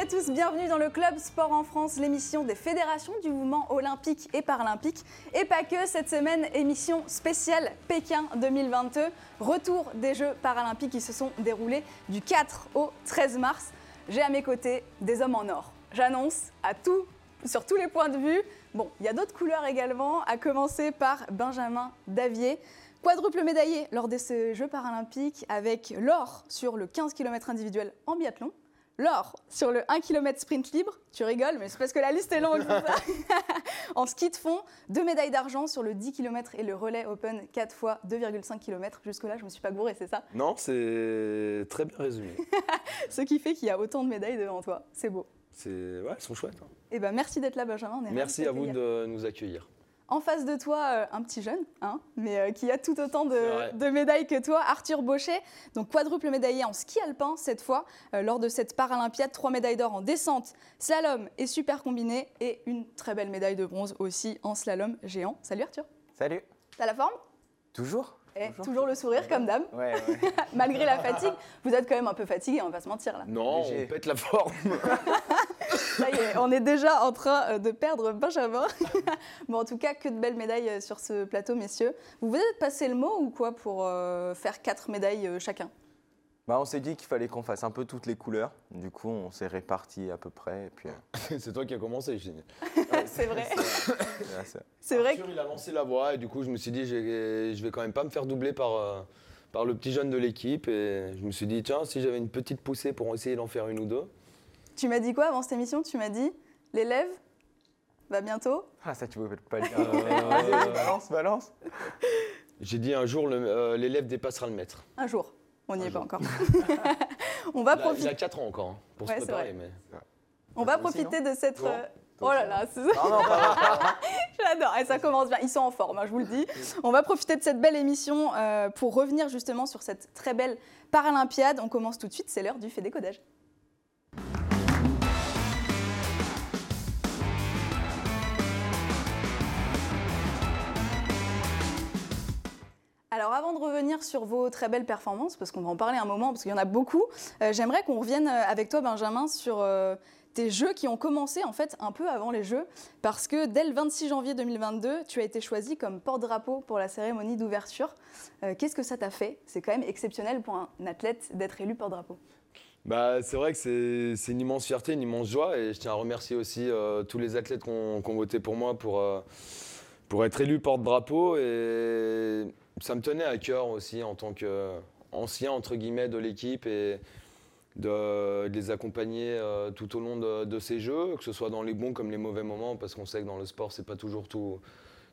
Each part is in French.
à tous, bienvenue dans le Club Sport en France, l'émission des fédérations du mouvement olympique et paralympique. Et pas que, cette semaine, émission spéciale Pékin 2022, retour des Jeux paralympiques qui se sont déroulés du 4 au 13 mars. J'ai à mes côtés des hommes en or. J'annonce à tout, sur tous les points de vue. Bon, il y a d'autres couleurs également, à commencer par Benjamin Davier. Quadruple médaillé lors de ces Jeux paralympiques avec l'or sur le 15 km individuel en biathlon, l'or sur le 1 km sprint libre, tu rigoles, mais c'est parce que la liste est longue. en ski de fond, deux médailles d'argent sur le 10 km et le relais open 4 fois 2,5 km. Jusque-là, je ne me suis pas gouré, c'est ça Non, c'est très bien résumé. Ce qui fait qu'il y a autant de médailles devant toi. C'est beau. C'est ouais, elles sont chouettes. hein. Eh ben, merci d'être là, Benjamin. On est Merci à vous de nous accueillir. En face de toi, euh, un petit jeune, hein, mais euh, qui a tout autant de, de médailles que toi, Arthur Baucher, donc quadruple médaillé en ski alpin cette fois, euh, lors de cette Paralympiade, trois médailles d'or en descente, slalom et super combiné, et une très belle médaille de bronze aussi en slalom géant. Salut Arthur, Salut. t'as la forme? Toujours? Et toujours le sourire comme Ouais, ouais. malgré la fatigue. Vous êtes quand même un peu fatigué, on va pas se mentir là. Non, on pète la forme. Ça y est, on est déjà en train euh, de perdre Benjamin. bon, en tout cas, que de belles médailles euh, sur ce plateau, messieurs. Vous vous êtes passé le mot ou quoi pour euh, faire quatre médailles euh, chacun? Bah, on s'est dit qu'il fallait qu'on fasse un peu toutes les couleurs. Du coup, on s'est répartis à peu près. Et puis, euh, c'est toi qui as commencé, dis. C'est vrai. c'est- vrai que Arthur, il a lancé la voie et du coup, je me suis dit, je vais quand même pas me faire doubler par, euh, par le petit jeune de l'équipe. Et je me suis dit, tiens, si j'avais une petite poussée pour essayer d'en faire une ou deux. tu m'as dit quoi avant cette émission? Tu m'as dit l'élève va bientôt? Ah, ça, tu pouvais pas le dire. Euh, balance, balance. J'ai dit, un jour, euh, l'élève dépassera le maître. Un jour. On n'y est pas jour. encore. on va Il a, il profiter. a 4 ans encore hein, pour Ouais, se c'est préparer. vrai. Mais... On va aussi, profiter de cette. Euh, Oh là là, c'est- Non, non, pas pas- J'adore, et ça commence bien. Ils sont en forme, hein, je vous le dis. On va profiter de cette belle émission euh, pour revenir justement sur cette très belle Paralympiade. On commence tout de suite, c'est l'heure du fait décodage. Alors avant de revenir sur vos très belles performances, parce qu'on va en parler un moment, parce qu'il y en a beaucoup, euh, j'aimerais qu'on revienne euh, avec toi Benjamin sur euh, tes jeux qui ont commencé en fait un peu avant les jeux, parce que dès le 26 janvier 2022, tu as été choisi comme porte-drapeau pour la cérémonie d'ouverture. Qu'est-ce que ça t'a fait? C'est quand même exceptionnel pour un athlète d'être élu porte-drapeau. Bah, c'est vrai que c'est une immense fierté, une immense joie et je tiens à remercier aussi tous les athlètes qui ont, voté pour moi pour, pour être élu porte-drapeau et ça me tenait à cœur aussi en tant qu'ancien entre guillemets de l'équipe et de, de les accompagner euh, tout au long de, de ces jeux, que ce soit dans les bons comme les mauvais moments parce qu'on sait que dans le sport c'est pas toujours tout,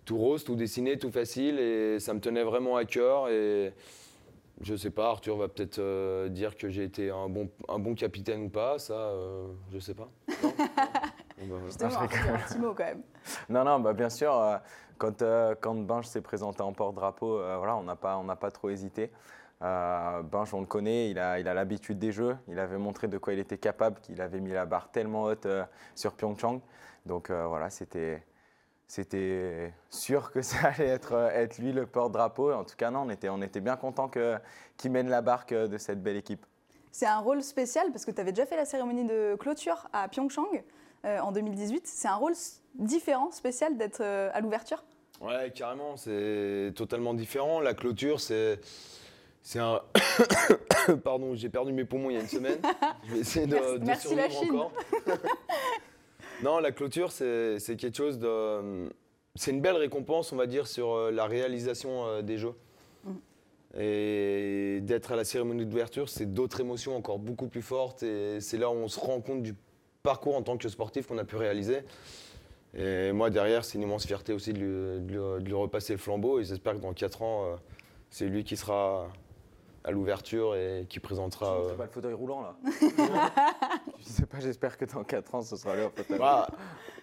tout rose, tout dessiné, tout facile et ça me tenait vraiment à cœur et je sais pas, Arthur va peut-être euh, dire que j'ai été un bon, un bon capitaine ou pas, ça, euh, je sais pas. Non? Bon, bah, Justement, je Arthur, un petit mot quand même. Non, non, bah, bien sûr, euh, quand, euh, quand Binge s'est présenté en porte-drapeau, euh, voilà, on n'a pas, pas trop hésité. Euh, Binge, on le connaît, il a il a l'habitude des jeux. Il avait montré de quoi il était capable, qu'il avait mis la barre tellement haute euh, sur Pyeongchang. Donc euh, voilà, c'était. C'était sûr que ça allait être, être lui le porte-drapeau. En tout cas, non, on était, on était bien content qu'il mène la barque de cette belle équipe. C'est un rôle spécial parce que tu avais déjà fait la cérémonie de clôture à Pyeongchang en 2018. C'est un rôle différent, spécial d'être euh, à l'ouverture? Ouais, carrément, c'est totalement différent. La clôture, c'est. C'est un. Pardon, j'ai perdu mes poumons il y a une semaine. Je vais essayer de, Merci- de merci la survivre Chine. encore. non, la clôture, c'est quelque chose de. C'est une belle récompense, on va dire, sur euh, la réalisation euh, des Jeux. Mm. Et d'être à la cérémonie d'ouverture, c'est d'autres émotions encore beaucoup plus fortes. Et c'est là où on se rend compte du parcours en tant que sportif qu'on a pu réaliser. Et moi, derrière, c'est une immense fierté aussi de lui, de lui- de lui repasser le flambeau. Et j'espère que dans 4 ans, euh, c'est lui qui sera à l'ouverture et qui présentera. euh, C'est pas le fauteuil roulant là Je sais pas, j'espère que dans 4 ans ce sera le fauteuil Bah,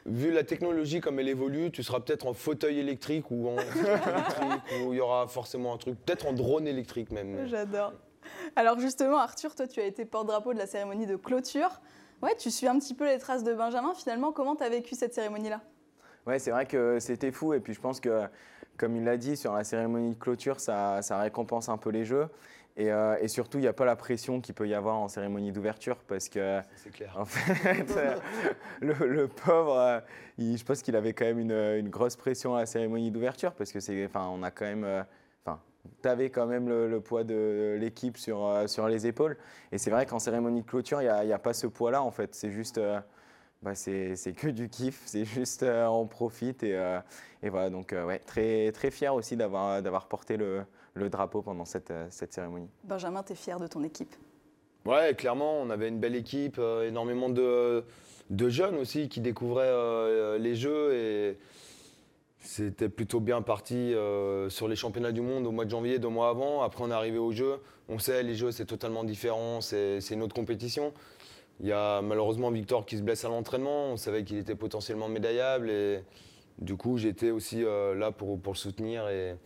vu la technologie comme elle évolue, tu seras peut-être en fauteuil électrique ou en électrique, ou il y aura forcément un truc, peut-être en drone électrique même. J'adore. Alors justement, Arthur, toi, tu as été porte-drapeau de la cérémonie de clôture. Ouais, tu suis un petit peu les traces de Benjamin. Finalement, comment tu as vécu cette cérémonie-là? Ouais, c'est vrai que c'était fou. Et puis je pense que, comme il l'a dit, sur la cérémonie de clôture, ça, ça récompense un peu les jeux. Et, euh, et surtout, il n'y a pas la pression qu'il peut y avoir en cérémonie d'ouverture parce que, C'est clair. en fait, euh, le, le pauvre, euh, il- je pense qu'il avait quand même une, une grosse pression à la cérémonie d'ouverture parce que c'est, enfin, on a quand même, enfin, t'avais quand même le, le poids de l'équipe sur, euh, sur les épaules. Et c'est vrai qu'en cérémonie de clôture, il n'y a, il y a pas ce poids-là en fait. C'est juste, euh, bah, c'est, c'est que du kiff. C'est juste, euh, on profite et, euh, et voilà. Donc, euh, ouais, très, très fier aussi d'avoir, d'avoir porté le, le drapeau pendant cette, cette cérémonie. Benjamin, t'es fier de ton équipe? Ouais, clairement, on avait une belle équipe, euh, énormément de, de jeunes aussi qui découvraient euh, les jeux et c'était plutôt bien parti euh, sur les championnats du monde au mois de janvier, deux mois avant. Après, on est arrivé aux Jeux. On sait, les Jeux, c'est totalement différent, c'est une autre compétition. Il y a malheureusement Victor qui se blesse à l'entraînement. On savait qu'il était potentiellement médaillable et du coup, j'étais aussi euh, là pour, pour le soutenir et,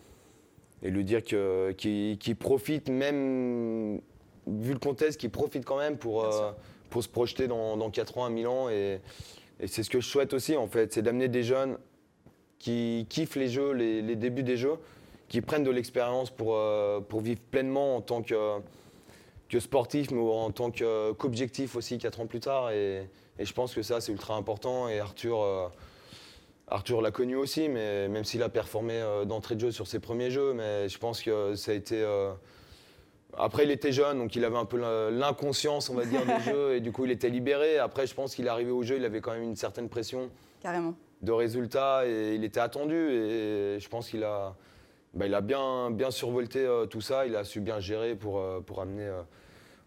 et lui dire qu'il qu'il profite même vu le contexte, qui profite quand même pour, euh, pour se projeter dans, dans 4 ans à Milan. Et, et c'est ce que je souhaite aussi, en fait, c'est d'amener des jeunes qui kiffent les jeux, les, les débuts des jeux, qui prennent de l'expérience pour, euh, pour vivre pleinement en tant que, que sportif, mais en tant que- qu'objectif aussi 4 ans plus tard. Et, et je pense que ça, c'est ultra important. Et Arthur. euh, Arthur l'a connu aussi, mais même s'il a performé euh, d'entrée de jeu sur ses premiers jeux, mais je pense que ça a été. Après, il était jeune, donc il avait un peu l'inconscience, on va dire, des jeux, et du coup, il était libéré. Après, je pense qu'il est arrivé au jeu, il avait quand même une certaine pression Carrément. De résultats et il était attendu. Et je pense qu'il a, bah, bien, bien survolté euh, tout ça. Il a su bien gérer pour, euh, amener euh,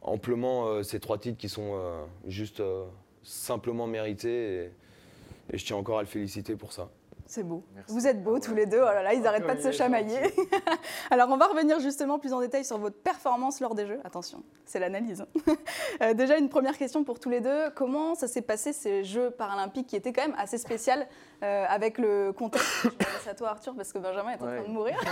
amplement ces trois titres qui sont juste simplement mérités. Et je tiens encore à le féliciter pour ça. C'est beau. Merci. Vous êtes beaux tous les deux. Oh là là, ils n'arrêtent pas de se chamailler. Alors, on va revenir justement plus en détail sur votre performance lors des Jeux. Attention, c'est l'analyse. Euh, déjà, une première question pour tous les deux. Comment ça s'est passé ces Jeux paralympiques qui étaient quand même assez spéciales euh, avec le contexte Je m'adresse à toi, Arthur, parce que Benjamin est en train de mourir.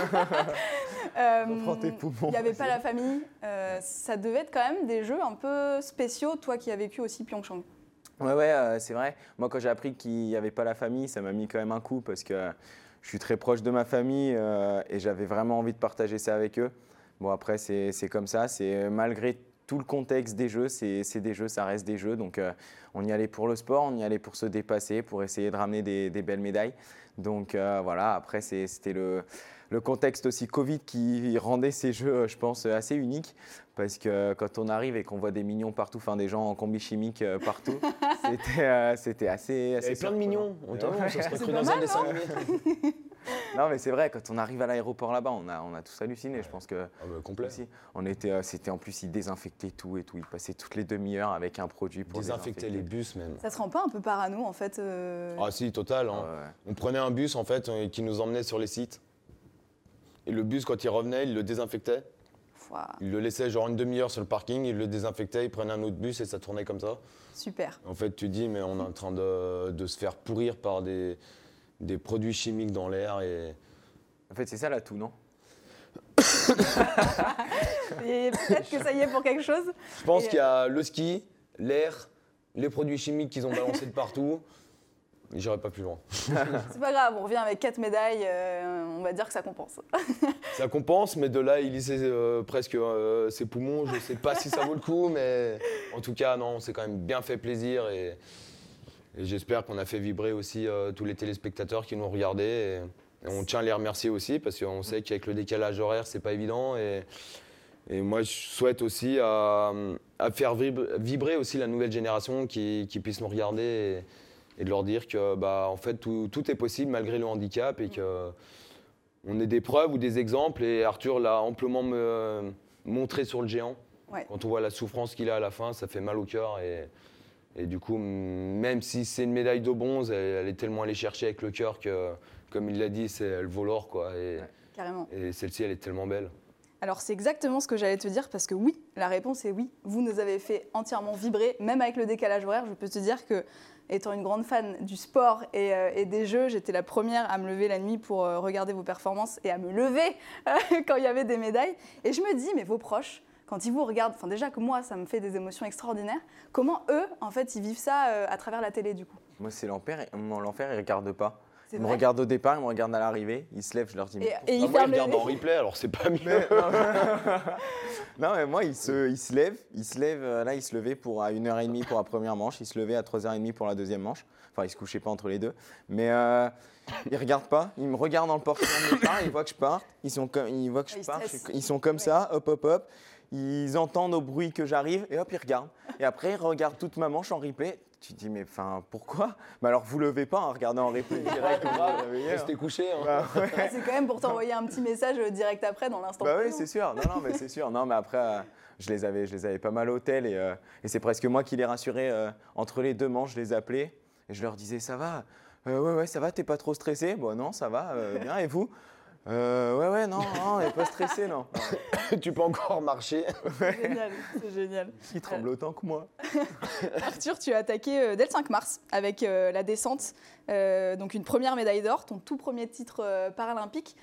Euh, Reprends tes poumons, Il n'y avait pas la famille. Euh, ça devait être quand même des Jeux un peu spéciaux, toi qui as vécu aussi Pyeongchang. Ouais, ouais, euh, c'est vrai. Moi, quand j'ai appris qu'il n'y avait pas la famille, ça m'a mis quand même un coup parce que je suis très proche de ma famille euh, et j'avais vraiment envie de partager ça avec eux. Bon, après, c'est comme ça. C'est malgré tout le contexte des jeux, c'est des jeux, ça reste des jeux. Donc, euh, on y allait pour le sport, on y allait pour se dépasser, pour essayer de ramener des, belles médailles. Donc, voilà, après, c'était le, le contexte aussi Covid qui rendait ces jeux, je pense, assez uniques. Parce que quand on arrive et qu'on voit des mignons partout, enfin des gens en combi chimique euh, partout, c'était euh, c'était assez, Il y assez avait plein de mignons. On t'a cru dans un dessin non animé. Non, mais c'est vrai, quand on arrive à l'aéroport là-bas, on a, on a tous halluciné. Je pense que Ah bah, complet. aussi, on était, euh, c'était en plus, ils désinfectaient tout et tout. Ils passaient toutes les demi-heures avec un produit pour Désinfecter les bus même. Ça se rend pas un peu parano en fait euh, Ah si, total. hein. Ouais. On prenait un bus en fait euh, qui nous emmenait sur les sites. Et le bus, quand il revenait, il le désinfectait. Il le laissait genre une demi-heure sur le parking, il le désinfectait, il prenait un autre bus et ça tournait comme ça. Super. En fait, tu dis, mais on est en train de, de se faire pourrir par des, des produits chimiques dans l'air. Et... En fait, c'est ça l'atout, non? Et peut-être que ça y est pour quelque chose. Je pense Et- qu'il y a le ski, l'air, les produits chimiques qu'ils ont balancés de partout. J'irai pas plus loin. C'est pas grave, on revient avec quatre médailles, euh, on va dire que ça compense. Ça compense, mais de là, il lissait euh, presque euh, ses poumons. Je sais pas si ça vaut le coup, mais en tout cas, non, c'est quand même bien fait plaisir. Et, et j'espère qu'on a fait vibrer aussi euh, tous les téléspectateurs qui nous regardaient. Et, et on tient à les remercier aussi, parce qu'on sait qu'avec le décalage horaire, c'est pas évident. Et, et moi, je souhaite aussi à, à faire vib- vibrer aussi la nouvelle génération qui, qui puisse nous regarder et, et de leur dire que, bah, en fait, tout, tout est possible malgré le handicap et que on est des preuves ou des exemples. Et Arthur l'a amplement me- montré sur le géant. Ouais. Quand on voit la souffrance qu'il a à la fin, ça fait mal au cœur. Et, et du coup, même si c'est une médaille de bronze, elle, elle est tellement allée chercher avec le cœur que, comme il l'a dit, c'est elle vaut l'or. quoi. Et celle-ci, elle est tellement belle. Alors c'est exactement ce que j'allais te dire parce que oui, la réponse est oui. Vous nous avez fait entièrement vibrer, même avec le décalage horaire. Je peux te dire que, étant une grande fan du sport et, euh, des jeux, j'étais la première à me lever la nuit pour euh, regarder vos performances et à me lever euh, quand il y avait des médailles. Et je me dis, mais vos proches, quand ils vous regardent, enfin déjà que moi, ça me fait des émotions extraordinaires. Comment eux, en fait, ils vivent ça à travers la télé du coup? Moi, c'est l'enfer. L'enfer, ils regardent pas. Ils me vrai regardent au départ, ils me regardent à l'arrivée, ils se lèvent, je leur dis. Et, mais et il moi, il regarde en replay, alors c'est pas mieux. Mais- non, non, mais moi, il se, il se lève, il se lève, euh, là, il se levait pour à 1h30 pour la première manche, il se levait à 3h30 pour la deuxième manche. Enfin, il se couchait pas entre les deux. Mais euh, il regarde pas, il me regarde dans le portillon de départ, il voit que je parte, ils, sont comme, ils voient que je ils pars, ils sont comme ça, hop, hop, hop. Ils entendent au bruit que j'arrive et hop, ils regardent. Et après, ils regardent toute ma manche en replay. Tu te dis, mais enfin, pourquoi? Mais alors, vous levez pas, hein, regardez en replay direct. Restez couché. hein. Bah, ouais. Ah, C'est quand même pour t'envoyer un petit message euh, direct après dans l'instant. Bah oui, c'est sûr. Non, non, mais c'est sûr. Non, mais après, euh, je les avais, je les avais pas mal au hôtel et, euh, et c'est presque moi qui les rassurais euh, entre les deux manches. Je les appelais et je leur disais, ça va? Euh, Ouais, ouais, ça va. T'es pas trop stressé? Bon, non, ça va. euh, bien. Et vous? Euh, Ouais, ouais, non, non, on n'est pas stressé, non. tu peux encore marcher. C'est génial, c'est génial. Qui tremble autant que moi Arthur, tu as attaqué euh, dès le 5 mars avec euh, la descente, euh, donc une première médaille d'or, ton tout premier titre euh, paralympique.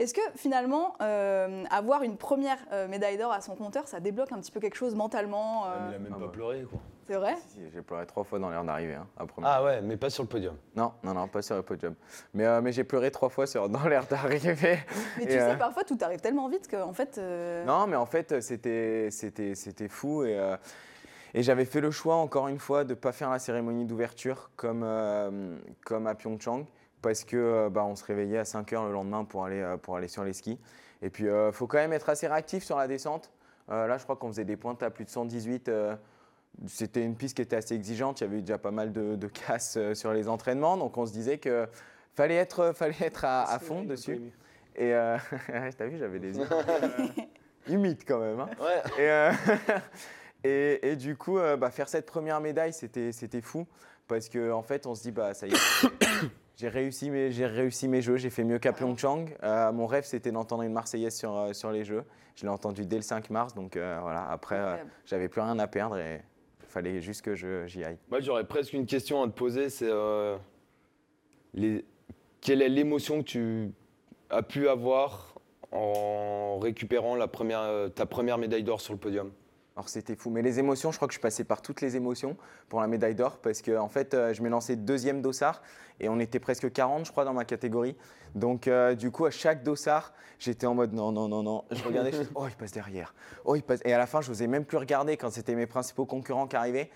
Est-ce que finalement, euh, avoir une première euh, médaille d'or à son compteur, ça débloque un petit peu quelque chose mentalement euh, Il a même Ah pas bah. pleuré, quoi. C'est vrai Si, si, J'ai pleuré trois fois dans l'air d'arrivée. Hein, à première. Ah ouais, mais pas sur le podium. Non, non, non, pas sur le podium. Mais, euh, mais j'ai pleuré trois fois sur, dans l'air d'arrivée. Mais tu sais, euh, parfois tout arrive tellement vite qu'en fait. euh, Non, mais en fait, c'était, c'était, c'était fou. Et, euh, et j'avais fait le choix, encore une fois, de ne pas faire la cérémonie d'ouverture comme, euh, comme à Pyeongchang, parce que bah, on se réveillait à 5 heures le lendemain pour aller, pour aller sur les skis. Et puis, il faut quand même être assez réactif sur la descente. Euh, là, je crois qu'on faisait des pointes à plus de 118. Euh, c'était une piste qui était assez exigeante. Il y avait eu déjà pas mal de, de casses euh, sur les entraînements. Donc, on se disait que fallait être, fallait être à, à fond dessus. Et euh, t'as vu, j'avais les yeux euh, humides quand même. hein. Ouais. Et, euh, et, et du coup, euh, bah, faire cette première médaille, c'était c'était fou. Parce qu'en en fait, on se dit, bah, ça y est, j'ai réussi, mes- j'ai réussi mes jeux, j'ai fait mieux qu'à Pyeongchang. Euh, mon rêve, c'était d'entendre une Marseillaise sur, euh, sur les jeux. Je l'ai entendu dès le 5 mars, donc euh, voilà, après, euh, j'avais plus rien à perdre et fallait juste que j'y aille. Moi, j'aurais presque une question à te poser, c'est euh, quelle est l'émotion que tu as pu avoir en récupérant euh, ta première médaille d'or sur le podium? Alors c'était fou. Mais les émotions, je crois que je passé par toutes les émotions pour la médaille d'or parce que en fait, euh, je m'ai lancé deuxième dossard et on était presque 40, je crois, dans ma catégorie. Donc euh, du coup, à chaque dossard, j'étais en mode non, non, non, non. Je regardais, je disais, oh, il passe derrière. Oh, il passe. Et à la fin, je n'osais même plus regarder quand c'était mes principaux concurrents qui arrivaient.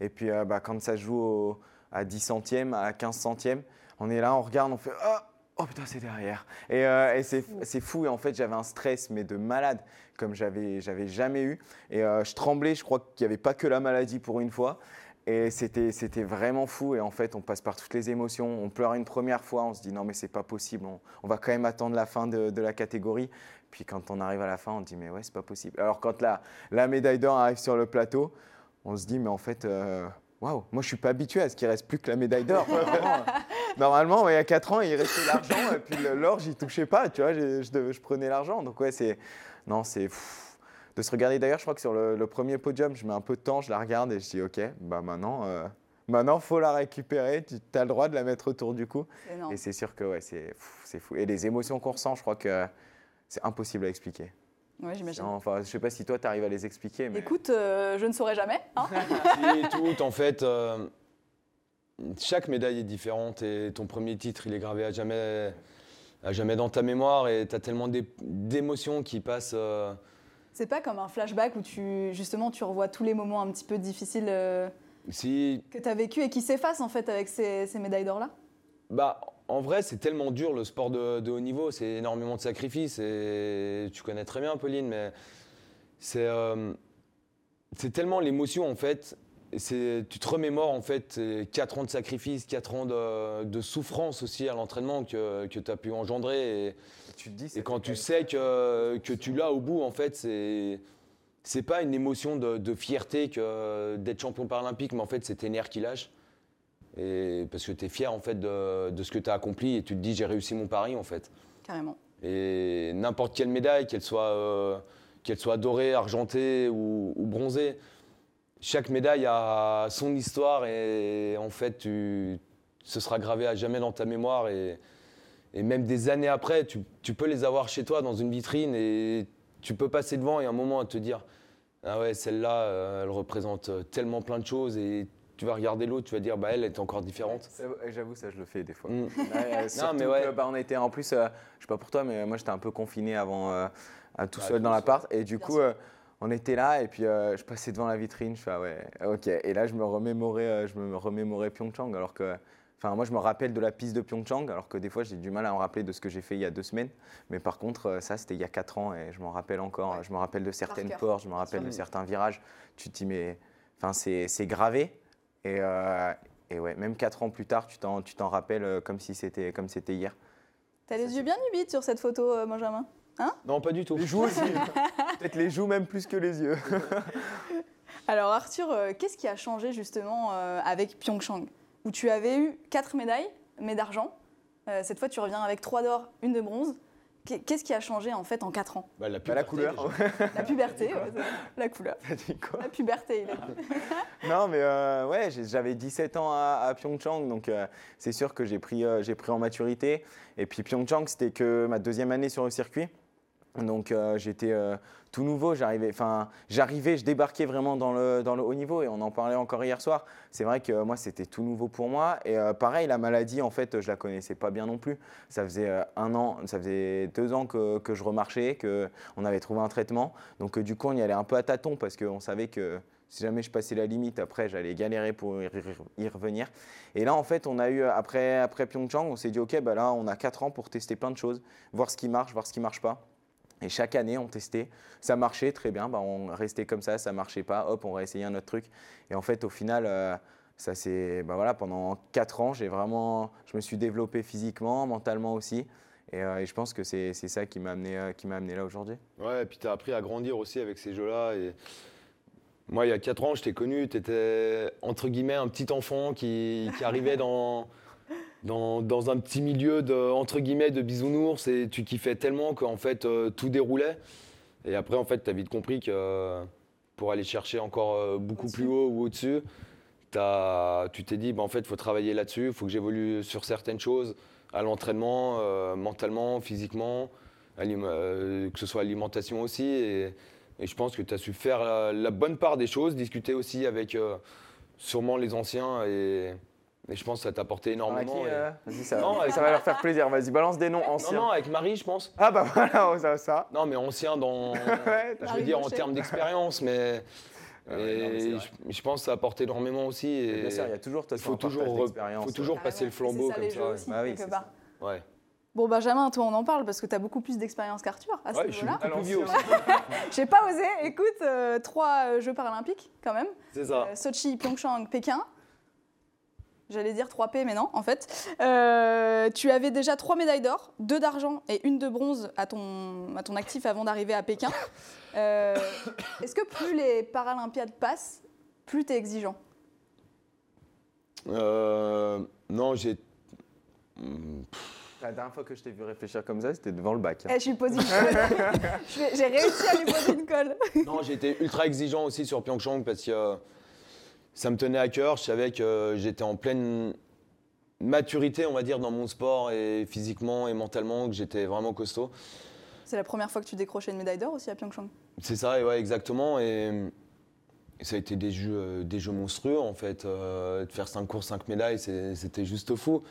Et puis euh, bah, quand ça joue à 10 centièmes, à 15 centièmes, on est là, on regarde, on fait oh, oh putain, c'est derrière. Et, euh, et c'est fou. Et en fait, j'avais un stress, mais de malade, comme j'avais j'avais jamais eu. Et euh, je tremblais, je crois qu'il n'y avait pas que la maladie pour une fois. Et c'était c'était vraiment fou. Et en fait, on passe par toutes les émotions. On pleure une première fois, on se dit non, mais c'est pas possible. On, on va quand même attendre la fin de, de la catégorie. Puis quand on arrive à la fin, on se dit mais ouais, c'est pas possible. Alors quand la, la médaille d'or arrive sur le plateau, on se dit mais en fait. euh, Waouh, moi je suis pas habitué à ce qu'il reste plus que la médaille d'or. Normalement, ouais, il y a 4 ans, il restait l'argent et puis l'or, j'y touchais pas, tu vois, je, je devais- je prenais l'argent. Donc ouais, c'est non, c'est de se regarder. D'ailleurs, je crois que sur le, le premier podium, je mets un peu de temps, je la regarde et je dis ok, bah maintenant, euh, maintenant faut la récupérer. Tu as le droit de la mettre autour du cou. Et c'est sûr que ouais, c'est pff, c'est fou. Et les émotions qu'on ressent, je crois que c'est impossible à expliquer. Ouais, j'imagine. Enfin, je sais pas si toi, tu arrives à les expliquer, mais Écoute, euh, je ne saurais jamais. hein. Et tout, en fait, euh, chaque médaille est différente et ton premier titre, il est gravé à jamais, à jamais dans ta mémoire et tu as tellement d'é- d'émotions qui passent. euh, c'est pas comme un flashback où tu justement tu revois tous les moments un petit peu difficiles euh, si, que tu as vécu et qui s'effacent en fait avec ces, ces médailles d'or là. bah, en vrai, c'est tellement dur le sport de, de haut niveau, c'est énormément de sacrifices et tu connais très bien Pauline, mais c'est euh, c'est tellement l'émotion en fait. Tu te remémores en fait 4 ans de sacrifices, 4 ans de, de souffrance aussi à l'entraînement que, que tu as pu engendrer. Et, tu te dis. et quand tu sais que, que tu l'as au bout, en fait, c'est. C'est pas une émotion de, de fierté que d'être champion paralympique, mais en fait, c'est tes nerfs qui lâchent. Et parce que tu es fier en fait de, de ce que tu as accompli et tu te dis j'ai réussi mon pari en fait. Carrément. Et n'importe quelle médaille, qu'elle soit, euh, qu'elle soit dorée, argentée ou, ou bronzée, chaque médaille a son histoire et en fait, tu, ce sera gravé à jamais dans ta mémoire. Et, et même des années après, tu, tu peux les avoir chez toi dans une vitrine et tu peux passer devant et un moment à te dire Ah ouais, celle-là, euh, elle représente tellement plein de choses et tu vas regarder l'autre, tu vas dire, bah elle est encore différente. J'avoue, ça, je le fais des fois. Mm. Ouais, surtout mais ouais. que, bah, on était en plus, euh, je sais pas pour toi, mais moi j'étais un peu confiné avant, euh, à tout Bah, seul dans l'appart. Et du Bien coup, euh, on était là et puis euh, je passais devant la vitrine. Je fais ah ouais, ok. Et là, je me remémorais, euh, je me remémorais Pyeongchang. Alors que, enfin, moi, je me rappelle de la piste de Pyeongchang, alors que des fois, j'ai du mal à me rappeler de ce que j'ai fait il y a deux semaines. Mais par contre, euh, ça, c'était il y a quatre ans et je m'en rappelle encore. Ouais. Je me rappelle de certaines portes, je me rappelle de certains virages. Tu te dis mais, enfin, c'est gravé. Et, euh, et ouais, même quatre ans plus tard, tu t'en tu t'en rappelles comme si c'était comme c'était hier. T'as les yeux bien humides sur cette photo, euh, Benjamin Non, pas du tout. Les joues aussi. Peut-être les joues même plus que les yeux. Alors Arthur, euh, qu'est-ce qui a changé justement euh, avec Pyeongchang? Où tu avais eu quatre médailles, mais d'argent. Euh, cette fois, tu reviens avec trois d'or, une de bronze. Qu'est- Qu'est-ce qui a changé en fait en quatre ans? Bah, la, Bah, la puberté, couleur. déjà. La puberté, ouais, la couleur. T'as dit quoi La puberté, il a dit. Non, mais euh, ouais, j'avais 17 ans à, à Pyeongchang, donc euh, c'est sûr que j'ai pris, euh, j'ai pris en maturité. Et puis Pyeongchang, c'était que ma deuxième année sur le circuit. Donc euh, j'étais euh, tout nouveau, j'arrivais, enfin j'arrivais, je débarquais vraiment dans le, haut niveau et on en parlait encore hier soir. C'est vrai que moi c'était tout nouveau pour moi et euh, pareil la maladie en fait je la connaissais pas bien non plus. Ça faisait un an, ça faisait deux ans que, je remarchais, que on avait trouvé un traitement. Donc du coup on y allait un peu à tâtons parce qu'on savait que si jamais je passais la limite, après, j'allais galérer pour y revenir. Et là, en fait, on a eu, après, après Pyeongchang, on s'est dit, OK, bah là, on a 4 ans pour tester plein de choses, voir ce qui marche, voir ce qui marche pas. Et chaque année, on testait. Ça marchait très bien, bah, on restait comme ça, ça marchait pas, hop, on réessayait un autre truc. Et en fait, au final, euh, ça c'est, bah voilà, pendant 4 ans, j'ai vraiment, je me suis développé physiquement, mentalement aussi. Et, euh, je pense que c'est ça qui m'a amené, euh, amené là aujourd'hui. Ouais, et puis tu as appris à grandir aussi avec ces jeux-là. Et moi, il y a 4 ans, je t'ai connu, tu étais entre guillemets un petit enfant qui, qui arrivait dans, dans, dans un petit milieu de, entre guillemets, de bisounours et tu kiffais tellement qu'en fait euh, tout déroulait. Et après, en fait, tu as vite compris que euh, pour aller chercher encore euh, beaucoup plus haut ou au-dessus, tu t'es dit, bah, en fait, il faut travailler là-dessus, il faut que j'évolue sur certaines choses, à l'entraînement, mentalement, physiquement, que ce soit alimentation aussi. Et, et je pense que tu as su faire la, la bonne part des choses, discuter aussi avec sûrement les anciens. Et, et je pense que ça t'a apporté énormément. Qui, et- euh, ça, Non, avec- ça va leur faire plaisir. Vas-y, balance des noms Non, anciens. non, avec Marie, je pense. Ah bah voilà, ça, ça. Non, mais ancien dans. Ouais, je veux dire en termes d'expérience, mais. Ah non, mais je, je pense que ça apporte énormément aussi. Et Bien sûr, il y a toujours, il faut toujours, faut toujours passer le flambeau ça, comme les ça. aussi, Bah oui. Ouais. Bon, Benjamin, toi, on en parle parce que tu as beaucoup plus d'expérience qu'Arthur à ce Ouais, je suis aussi. J'ai pas osé. Écoute, euh, trois euh, Jeux paralympiques quand même. C'est ça. Euh, Sochi, Pyeongchang, Pékin. J'allais dire 3P, mais non, en fait. Euh, tu avais déjà trois médailles d'or, deux d'argent et une de bronze à ton, à ton actif avant d'arriver à Pékin. Euh, Est-ce que plus les Paralympiades passent, plus tu es exigeant? Euh, non, j'ai. La dernière fois que je t'ai vu réfléchir comme ça, c'était devant le bac. Eh, Je suis posée une colle. J'ai réussi à lui poser une colle. Non, j'ai été ultra exigeant aussi sur Pyeongchang parce que euh, ça me tenait à cœur. Je savais que j'étais en pleine maturité, on va dire, dans mon sport et physiquement et mentalement, que j'étais vraiment costaud. C'est la première fois que tu décrochais une médaille d'or aussi à Pyeongchang? C'est ça, et ouais, exactement. Et, ça a été des jeux, euh, des jeux monstrueux, en fait. Euh, de faire 5 courses, 5 médailles, c'était juste fou.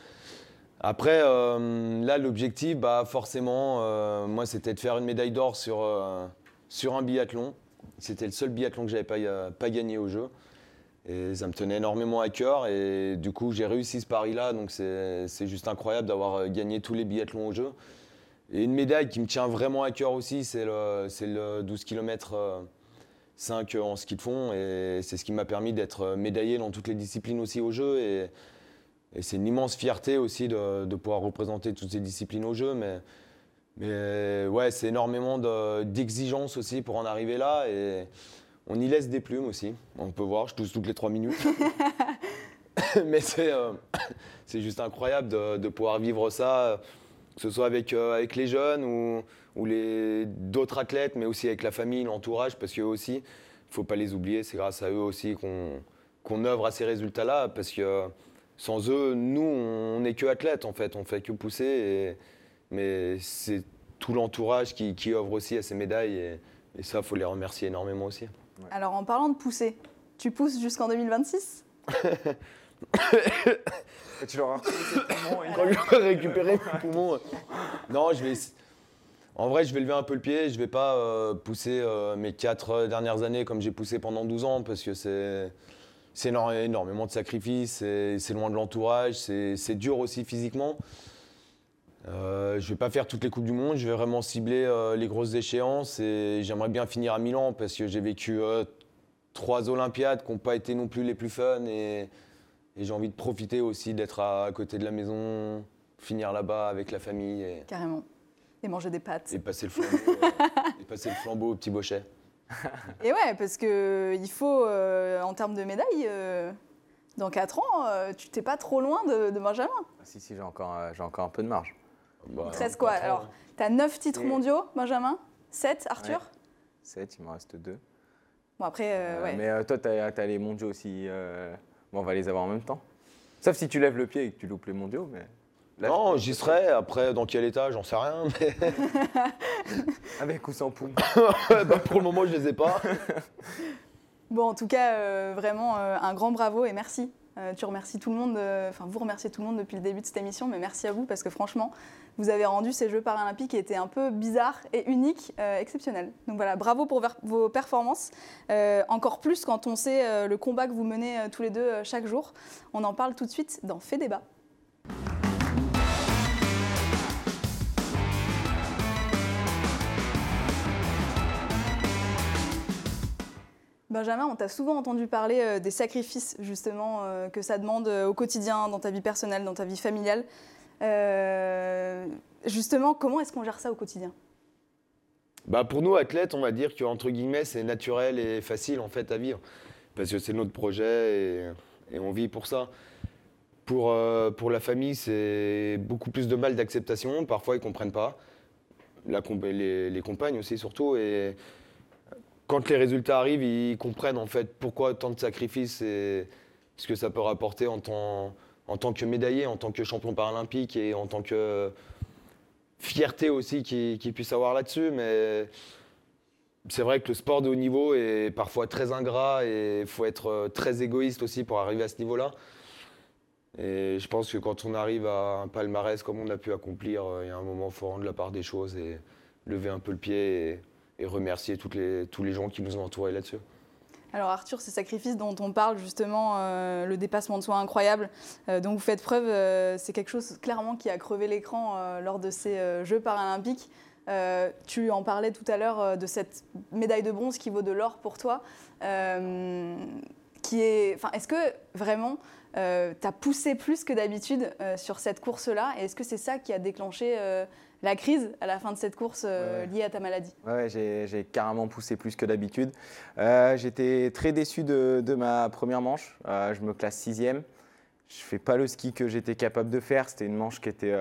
Après, euh, là, l'objectif, bah, forcément, euh, moi, c'était de faire une médaille d'or sur, euh, sur un biathlon. C'était le seul biathlon que j'avais pas, euh, pas gagné au jeu. Et ça me tenait énormément à cœur. Et du coup, j'ai réussi ce pari-là. Donc, c'est juste incroyable d'avoir euh, gagné tous les biathlons au jeu. Et une médaille qui me tient vraiment à cœur aussi, c'est le, c'est le 12 km 5 en ski de fond. Et c'est ce qui m'a permis d'être médaillé dans toutes les disciplines aussi au jeu. Et, c'est une immense fierté aussi de, pouvoir représenter toutes ces disciplines au jeu. Mais, ouais, c'est énormément de- d'exigences aussi pour en arriver là. On y laisse des plumes aussi. On peut voir, je tousse toutes les 3 minutes. mais c'est euh, c'est juste incroyable de, de pouvoir vivre ça que ce soit avec, euh, avec les jeunes ou, ou les d'autres athlètes, mais aussi avec la famille, l'entourage, parce qu'eux aussi, il ne faut pas les oublier, c'est grâce à eux aussi qu'on qu'on œuvre à ces résultats-là, parce que sans eux, nous, on n'est que athlètes, en fait, on fait que pousser, et, mais c'est tout l'entourage qui, qui œuvre aussi à ces médailles, et, et ça, il faut les remercier énormément aussi. Alors en parlant de pousser, tu pousses jusqu'en 2026 Et tu leur as retiré tes poumons euh, Non, je vais. En vrai, je vais lever un peu le pied. Je vais pas euh, pousser euh, mes quatre dernières années comme j'ai poussé pendant 12 ans parce que c'est. C'est éno- énormément de sacrifices, c'est loin de l'entourage, c'est dur aussi physiquement. Euh, je vais pas faire toutes les Coupes du Monde, je vais vraiment cibler euh, les grosses échéances et j'aimerais bien finir à Milan parce que j'ai vécu euh, trois Olympiades qui n'ont pas été non plus les plus fun et, et j'ai envie de profiter aussi d'être à, à côté de la maison, finir là-bas avec la famille et, Carrément. Et manger des pâtes. et passer le flambeau, euh, et passer le flambeau au petit bochet. Et ouais, parce que il faut, euh, en termes de médailles, euh, dans 4 ans, euh, tu t'es pas trop loin de, de Benjamin. Ah, si, si, j'ai encore, euh, j'ai encore un peu de marge. Bah, Il te reste quoi alors T'as 9 titres Et- mondiaux, Benjamin? 7, Arthur? 7, il m'en reste 2. Bon, après, euh, ouais. Mais euh, toi, tu as, les mondiaux aussi. euh, Bon, on va les avoir en même temps. Sauf si tu lèves le pied et que tu loupes les mondiaux. Mais... Là, Non, je- j'y serai. Après, dans quel état, j'en sais rien. Mais Avec ou sans poum. bah, pour le moment, je les ai pas. Bon, en tout cas, euh, vraiment euh, un grand bravo et merci. Euh, tu remercies tout le monde, euh, enfin vous remerciez tout le monde depuis le début de cette émission, mais merci à vous parce que franchement, vous avez rendu ces Jeux paralympiques qui étaient un peu bizarres et uniques, euh, exceptionnels. Donc voilà, bravo pour vos performances. Encore plus quand on sait le combat que vous menez tous les deux chaque jour. On en parle tout de suite dans Fait débat. Benjamin, on t'a souvent entendu parler euh, des sacrifices justement euh, que ça demande euh, au quotidien, dans ta vie personnelle, dans ta vie familiale. Justement, comment est-ce qu'on gère ça au quotidien? Bah pour nous, athlètes, on va dire que entre guillemets, c'est naturel et facile en fait à vivre. Parce que c'est notre projet et, on vit pour ça. Pour, pour la famille, c'est beaucoup plus de mal d'acceptation. Parfois, ils ne comprennent pas. Les compagnes aussi, surtout. Et quand les résultats arrivent, ils comprennent en fait pourquoi tant de sacrifices et ce que ça peut rapporter en tant, que médaillé, en tant que champion paralympique et en tant que fierté aussi qu'ils puissent avoir là-dessus. Mais c'est vrai que le sport de haut niveau est parfois très ingrat et il faut être euh, très égoïste aussi pour arriver à ce niveau-là. Et je pense que quand on arrive à un palmarès comme on a pu accomplir, euh, il y a un moment, il faut rendre la part des choses et lever un peu le pied et remercier toutes les, tous les gens qui nous ont entourés là-dessus. Alors Arthur, ces sacrifices dont on parle justement, euh, le dépassement de soi incroyable, euh, dont vous faites preuve, euh, c'est quelque chose clairement qui a crevé l'écran lors de ces Jeux paralympiques. Tu en parlais tout à l'heure de cette médaille de bronze qui vaut de l'or pour toi. Qui est, enfin, est-ce que vraiment tu as poussé plus que d'habitude sur cette course-là? Et est-ce que c'est ça qui a déclenché la crise à la fin de cette course euh, Ouais, liée à ta maladie Ouais, j'ai carrément poussé plus que d'habitude. Euh, J'étais très déçu de, de ma première manche. Euh, je me classe sixième. Je fais pas le ski que j'étais capable de faire. C'était une manche qui était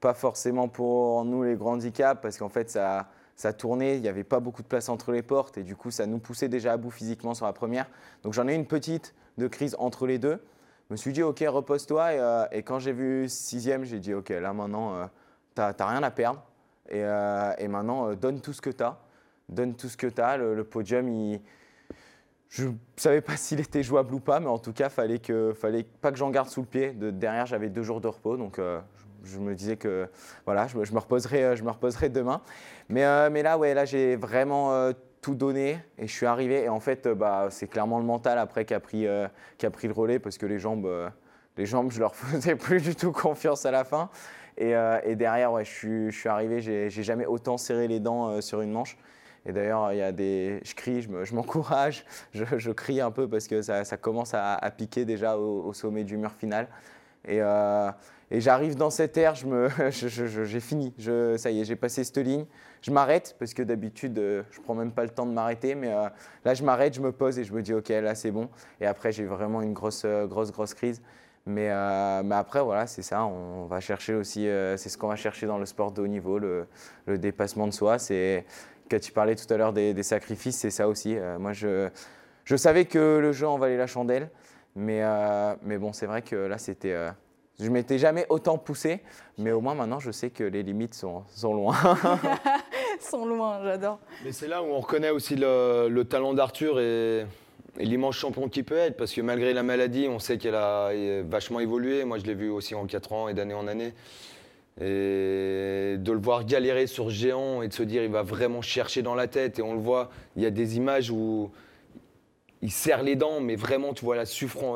pas forcément pour nous les grands handicaps parce qu'en fait ça, ça tournait, il n'y avait pas beaucoup de place entre les portes et du coup ça nous poussait déjà à bout physiquement sur la première. Donc j'en ai une petite de crise entre les deux. Je me suis dit ok repose-toi et, et quand j'ai vu sixième j'ai dit ok là maintenant t'as t'as rien à perdre. Et, euh, et maintenant, euh, donne tout ce que tu as. Donne tout ce que tu as. Le, le podium, il... je ne savais pas s'il était jouable ou pas, mais en tout cas, fallait que, fallait pas que j'en garde sous le pied. De, derrière, j'avais deux jours de repos, donc euh, je, me disais que voilà, je, me- reposerai, je me reposerai demain. Mais, mais là, ouais, là, j'ai vraiment tout donné et je suis arrivé. Et en fait, bah, c'est clairement le mental après qui a pris, qui a pris le relais parce que les jambes, les jambes, je leur faisais plus du tout confiance à la fin. Et, euh, et derrière, ouais, je, suis, je suis arrivé, j'ai j'ai jamais autant serré les dents euh, sur une manche. Et d'ailleurs, il y a des, je crie, je me- je m'encourage, je, crie un peu parce que ça, commence à, piquer déjà au, sommet du mur final. Et, euh, j'arrive dans cette air, me, je- je- j'ai fini, ça y est, j'ai passé cette ligne. Je m'arrête parce que d'habitude, je prends même pas le temps de m'arrêter, mais là, je m'arrête, je me pose et je me dis, ok, là, c'est bon. Et après, j'ai vraiment une grosse, grosse, grosse crise. Mais, euh, mais après, voilà, c'est ça. On va chercher aussi, euh, c'est ce qu'on va chercher dans le sport de haut niveau, le, le dépassement de soi. C'est que tu parlais tout à l'heure des, des sacrifices, c'est ça aussi. Euh, moi, je, je savais que le jeu en valait la chandelle, mais, euh, mais bon, c'est vrai que là, c'était. euh, je m'étais jamais autant poussé, mais au moins maintenant, je sais que les limites sont, sont loin. Sont loin, j'adore. Mais c'est là où on reconnaît aussi le, le talent d'Arthur et, l'immense champion qu'il peut être, parce que malgré la maladie, on sait qu'elle a vachement évolué. Moi, je l'ai vu aussi en 4 ans et d'année en année. Et de le voir galérer sur géant et de se dire il va vraiment chercher dans la tête. Et on le voit, il y a des images où il serre les dents, mais vraiment tu vois la,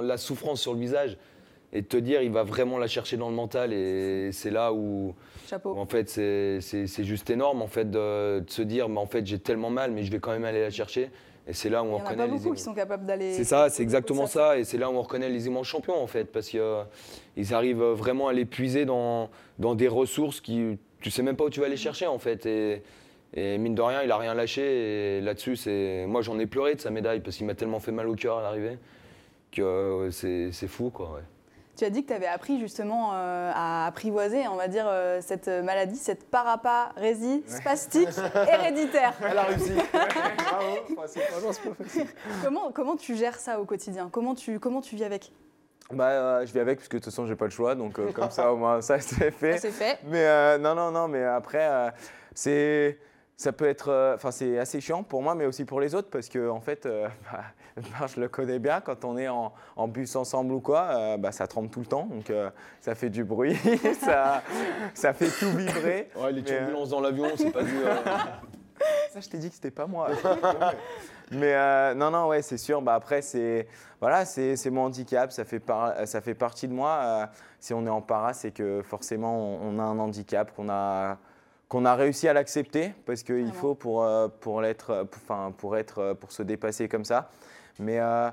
la souffrance sur le visage. Et de te dire il va vraiment la chercher dans le mental. Et c'est là où, en fait c'est juste énorme en fait de, se dire mais en fait j'ai tellement mal, mais je vais quand même aller la chercher. Et c'est là où on reconnaît. Il y en a pas beaucoup qui sont capables d'aller. C'est ça, c'est exactement ça. Et c'est là où on reconnaît les immenses champions, en fait, parce qu'ils euh, arrivent vraiment à les puiser dans, dans des ressources qui. Tu sais même pas où tu vas les chercher, en fait. Et, et mine de rien, il a rien lâché. Et là-dessus, c'est. Moi, j'en ai pleuré de sa médaille, parce qu'il m'a tellement fait mal au cœur à l'arrivée, que euh, c'est fou, quoi. Ouais. Tu as dit que tu avais appris justement euh, à apprivoiser, on va dire, euh, cette maladie, cette paraparésie spastique héréditaire. Elle a réussi. Bravo. C'est comment, comment tu gères ça au quotidien? Comment tu, comment tu vis avec? Bah, euh, je vis avec, parce que de toute façon, j'ai pas le choix, donc comme ça, au moins, ça, c'est fait. C'est fait. Mais non, non, non, mais après, c'est ça peut être, euh, enfin c'est assez chiant pour moi, mais aussi pour les autres, parce que en fait, euh, bah, je le connais bien. Quand on est en, bus ensemble ou quoi, euh, bah, ça tremble tout le temps, donc ça fait du bruit, ça, ça fait tout vibrer. Ouais, les turbulences dans l'avion, c'est pas dur. ça, je t'ai dit que c'était pas moi. mais non, non, ouais, c'est sûr. Bah, après, c'est voilà, c'est mon handicap, ça fait, ça fait partie de moi. si on est en para, c'est que forcément, on, on a un handicap qu'on a qu'on a réussi à l'accepter parce qu'il faut pour, euh, pour, l'être, enfin, pour, être, euh, pour se dépasser comme ça. Mais euh,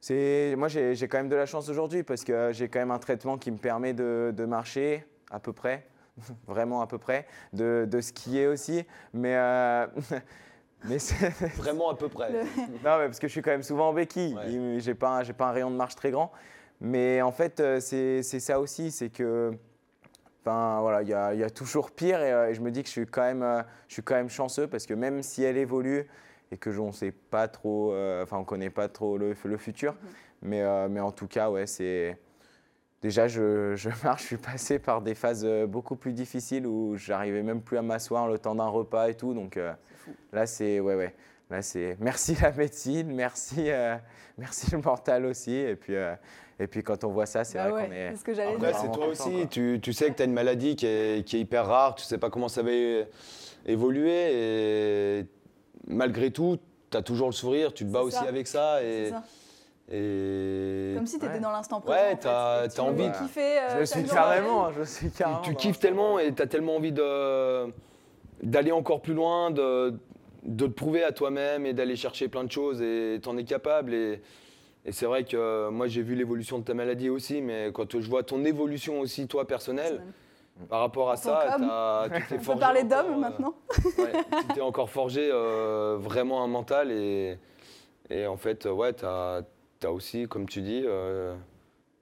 c'est, moi, j'ai, quand même de la chance aujourd'hui parce que j'ai quand même un traitement qui me permet de, de marcher à peu près, vraiment à peu près, de, de skier aussi. Mais, mais c'est... Vraiment à peu près. Non, mais parce que je suis quand même souvent en béquille. Je J'ai, pas, j'ai pas un rayon de marche très grand. Mais en fait, c'est, c'est ça aussi, c'est que voilà, il y, a, toujours pire euh, et, je me dis que je suis quand même, euh, je suis quand même chanceux parce que même si elle évolue et que on sait pas trop, euh, enfin on connaît pas trop le, futur, mhm. mais, mais en tout cas ouais c'est déjà je, je, marche, je suis passé par des phases beaucoup plus difficiles où j'arrivais même plus à m'asseoir le temps d'un repas et tout donc là c'est ouais ouais là c'est merci la médecine, merci merci le mental aussi et puis et puis quand on voit ça, c'est bah vrai qu'on est. C'est ce que j'allais Après, c'est toi aussi. Tu, tu, sais que tu as une maladie qui est, qui est, hyper rare. Tu sais pas comment ça va évoluer. Et malgré tout, tu as toujours le sourire. Tu te bats aussi avec ça. Et, ça. Et... Comme si tu étais dans l'instant présent. Ouais, tu as, as, envie de kiffer. Euh, je suis carrément, je suis carrément. Tu, kiffes tellement et tu as tellement envie d'aller encore plus loin, de, de te prouver à toi-même et d'aller chercher plein de choses et tu en es capable. Et, et c'est vrai que euh, moi, j'ai vu l'évolution de ta maladie aussi, mais quand je vois ton évolution aussi, toi, personnelle, par rapport à ça, tu t'es forgé. On peut parler d'homme maintenant ouais, Tu t'es encore forgé euh, vraiment un mental et, et en fait, ouais, tu as, as, aussi, comme tu dis,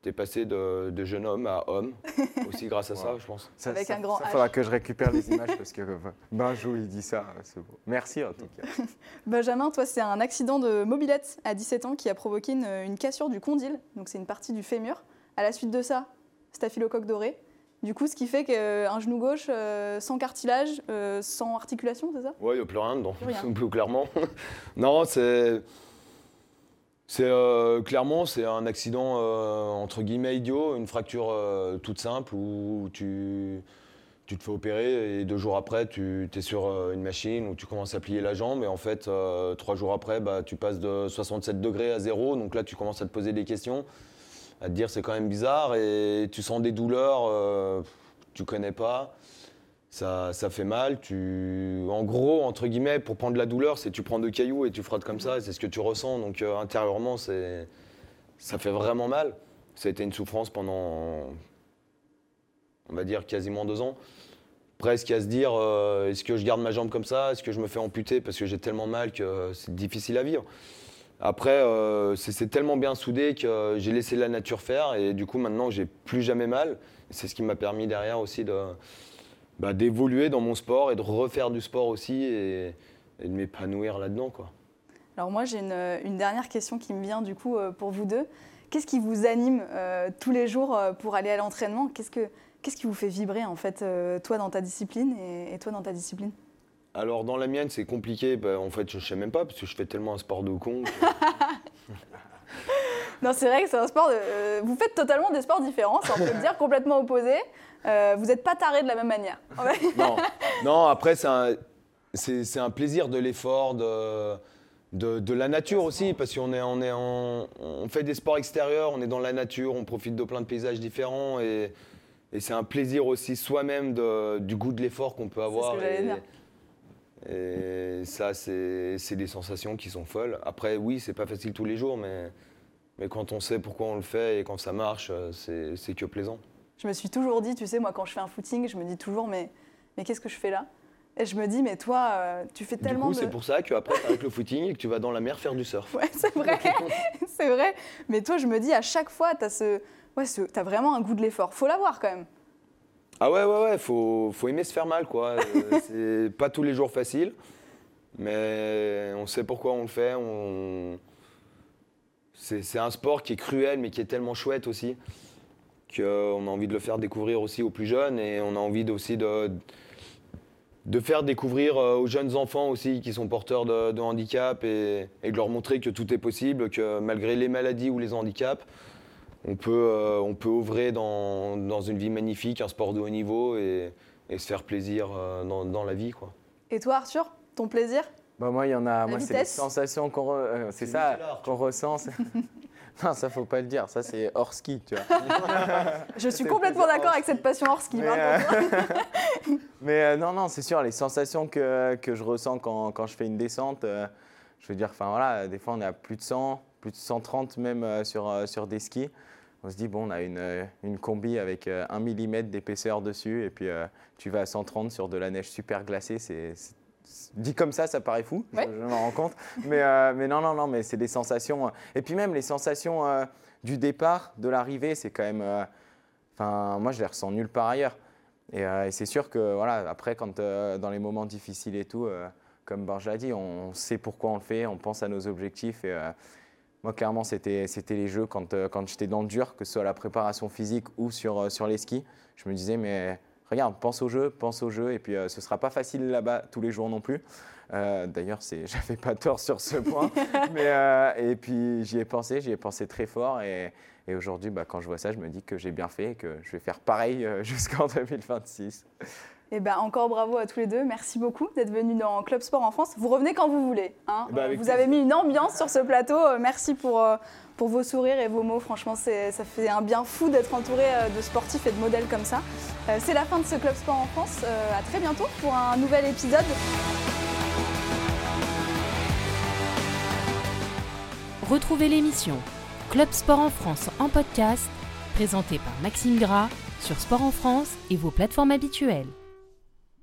euh, tu es passé de, de, jeune homme à homme, aussi grâce à ça, je pense. Ça, Avec un grand Il faudra que je récupère les images parce que Benjou, il dit ça, c'est beau. Merci en tout cas. Benjamin, toi, c'est un accident de mobilette à 17 ans qui a provoqué une, cassure du condyle, donc c'est une partie du fémur. À la suite de ça, staphylocoque doré. Du coup, ce qui fait qu'un genou gauche euh, sans cartilage, euh, sans articulation, c'est ça? Oui, il n'y a plus rien dedans, plus clairement. non, c'est c'est euh, clairement c'est un accident euh, entre guillemets idiot, une fracture euh, toute simple où tu, te fais opérer et deux jours après tu es sur une machine où tu commences à plier la jambe et en fait trois jours après bah, tu passes de 67 degrés à zéro. Donc là tu commences à te poser des questions, à te dire c'est quand même bizarre et tu sens des douleurs tu connais pas ça, fait mal. Tu, en gros, entre guillemets, pour prendre de la douleur, c'est tu prends deux cailloux et tu frottes comme ça, c'est ce que tu ressens. Donc euh, intérieurement, ça fait vraiment mal. Ça a été une souffrance pendant, on va dire, quasiment deux ans. Presque à se dire, euh, est-ce que je garde ma jambe comme ça? Est-ce que je me fais amputer parce que j'ai tellement mal que c'est difficile à vivre? Après, euh, c'est tellement bien soudé que j'ai laissé la nature faire et du coup maintenant j'ai plus jamais mal. C'est ce qui m'a permis derrière aussi de, bah, d'évoluer dans mon sport et de refaire du sport aussi et, de m'épanouir là-dedans. Quoi. Alors moi j'ai une, dernière question qui me vient du coup euh, pour vous deux. Qu'est-ce qui vous anime euh, tous les jours euh, pour aller à l'entraînement? Qu'est-ce, que, qu'est-ce qui vous fait vibrer en fait, toi dans ta discipline et, toi dans ta discipline? Alors dans la mienne c'est compliqué, bah, en fait je ne sais même pas parce que je fais tellement un sport de con. non, c'est vrai que c'est un sport. De... vous faites totalement des sports différents, ça on peut le dire, complètement opposés. vous n'êtes pas tarés de la même manière. non, non, après, c'est un, c'est, un plaisir de l'effort, de, de, la nature aussi, parce qu'on est, on est on fait des sports extérieurs, on est dans la nature, on profite de plein de paysages différents et, et c'est un plaisir aussi soi-même du goût de l'effort qu'on peut avoir. et, ça, c'est, des sensations qui sont folles. Après, oui, c'est pas facile tous les jours, mais, mais quand on sait pourquoi on le fait et quand ça marche, c'est, c'est que plaisant. Je me suis toujours dit, tu sais, moi, quand je fais un footing, je me dis toujours, mais, mais qu'est-ce que je fais là? Et je me dis, mais toi, euh, tu fais tellement. Du coup, c'est pour ça qu'après, avec le footing, que tu vas dans la mer faire du surf. Ouais, c'est vrai. c'est vrai. Mais toi, je me dis, à chaque fois, tu as, ce... ouais, ce... as vraiment un goût de l'effort. Faut l'avoir quand même. Ah ouais, ouais, ouais. Faut, faut aimer se faire mal, quoi. Euh, c'est pas tous les jours facile. Mais on sait pourquoi on le fait. On... C'est un sport qui est cruel, mais qui est tellement chouette aussi. Qu'on a envie de le faire découvrir aussi aux plus jeunes. Et on a envie aussi de faire découvrir euh, aux jeunes enfants aussi qui sont porteurs de, handicap et, de leur montrer que tout est possible, que malgré les maladies ou les handicaps, on peut, euh, œuvrer dans, une vie magnifique, un sport de haut niveau et, se faire plaisir euh, dans, la vie. Et toi Arthur, ton plaisir? Bah moi, il y en a. moi, c'est les sensations qu'on c'est ça qu'on ressent. Non, ça faut pas le dire. Ça c'est hors ski, tu vois. je suis complètement d'accord avec cette passion hors ski. Mais, euh, euh, non, non, c'est sûr. Les sensations que, que je ressens quand, quand, je fais une descente, euh, je veux dire, enfin voilà, des fois on est à plus de 100, plus de 130 même sur, sur des skis. On se dit, bon, on a une, une combi avec 1 mm d'épaisseur dessus, et puis tu vas à 130 sur de la neige super glacée, c'est Dit comme ça, ça paraît fou, je, me rends compte. Mais, euh, mais non, non, non, mais c'est des sensations. Euh, et puis même les sensations euh, du départ, de l'arrivée, c'est quand même. Enfin, moi, je les ressens nulle part ailleurs. Et, c'est sûr que, voilà, après, quand dans les moments difficiles et tout, comme Borja l'a dit, on sait pourquoi on le fait, on pense à nos objectifs. Et moi, clairement, c'était les jeux quand, quand j'étais dans le dur, que ce soit la préparation physique ou sur, sur les skis. Je me disais, mais regarde, pense au jeu, pense au jeu, et puis euh, ce ne sera pas facile là-bas tous les jours non plus. Euh, D'ailleurs, j'avais pas tort sur ce point. mais, euh, et puis j'y ai pensé, j'y ai pensé très fort. Et, et aujourd'hui, bah, quand je vois ça, je me dis que j'ai bien fait et que je vais faire pareil euh, jusqu'en 2026. Et eh ben, encore bravo à tous les deux. Merci beaucoup d'être venus dans Club Sport en France. Vous revenez quand vous voulez. Hein. Eh ben, vous avez mis une ambiance sur ce plateau. Merci pour, pour vos sourires et vos mots. Franchement, ça fait un bien fou d'être entouré de sportifs et de modèles comme ça. Euh, c'est la fin de ce Club Sport en France. Euh, à très bientôt pour un nouvel épisode. Retrouvez l'émission Club Sport en France en podcast, présentée par Maxime Gras sur Sport en France et vos plateformes habituelles.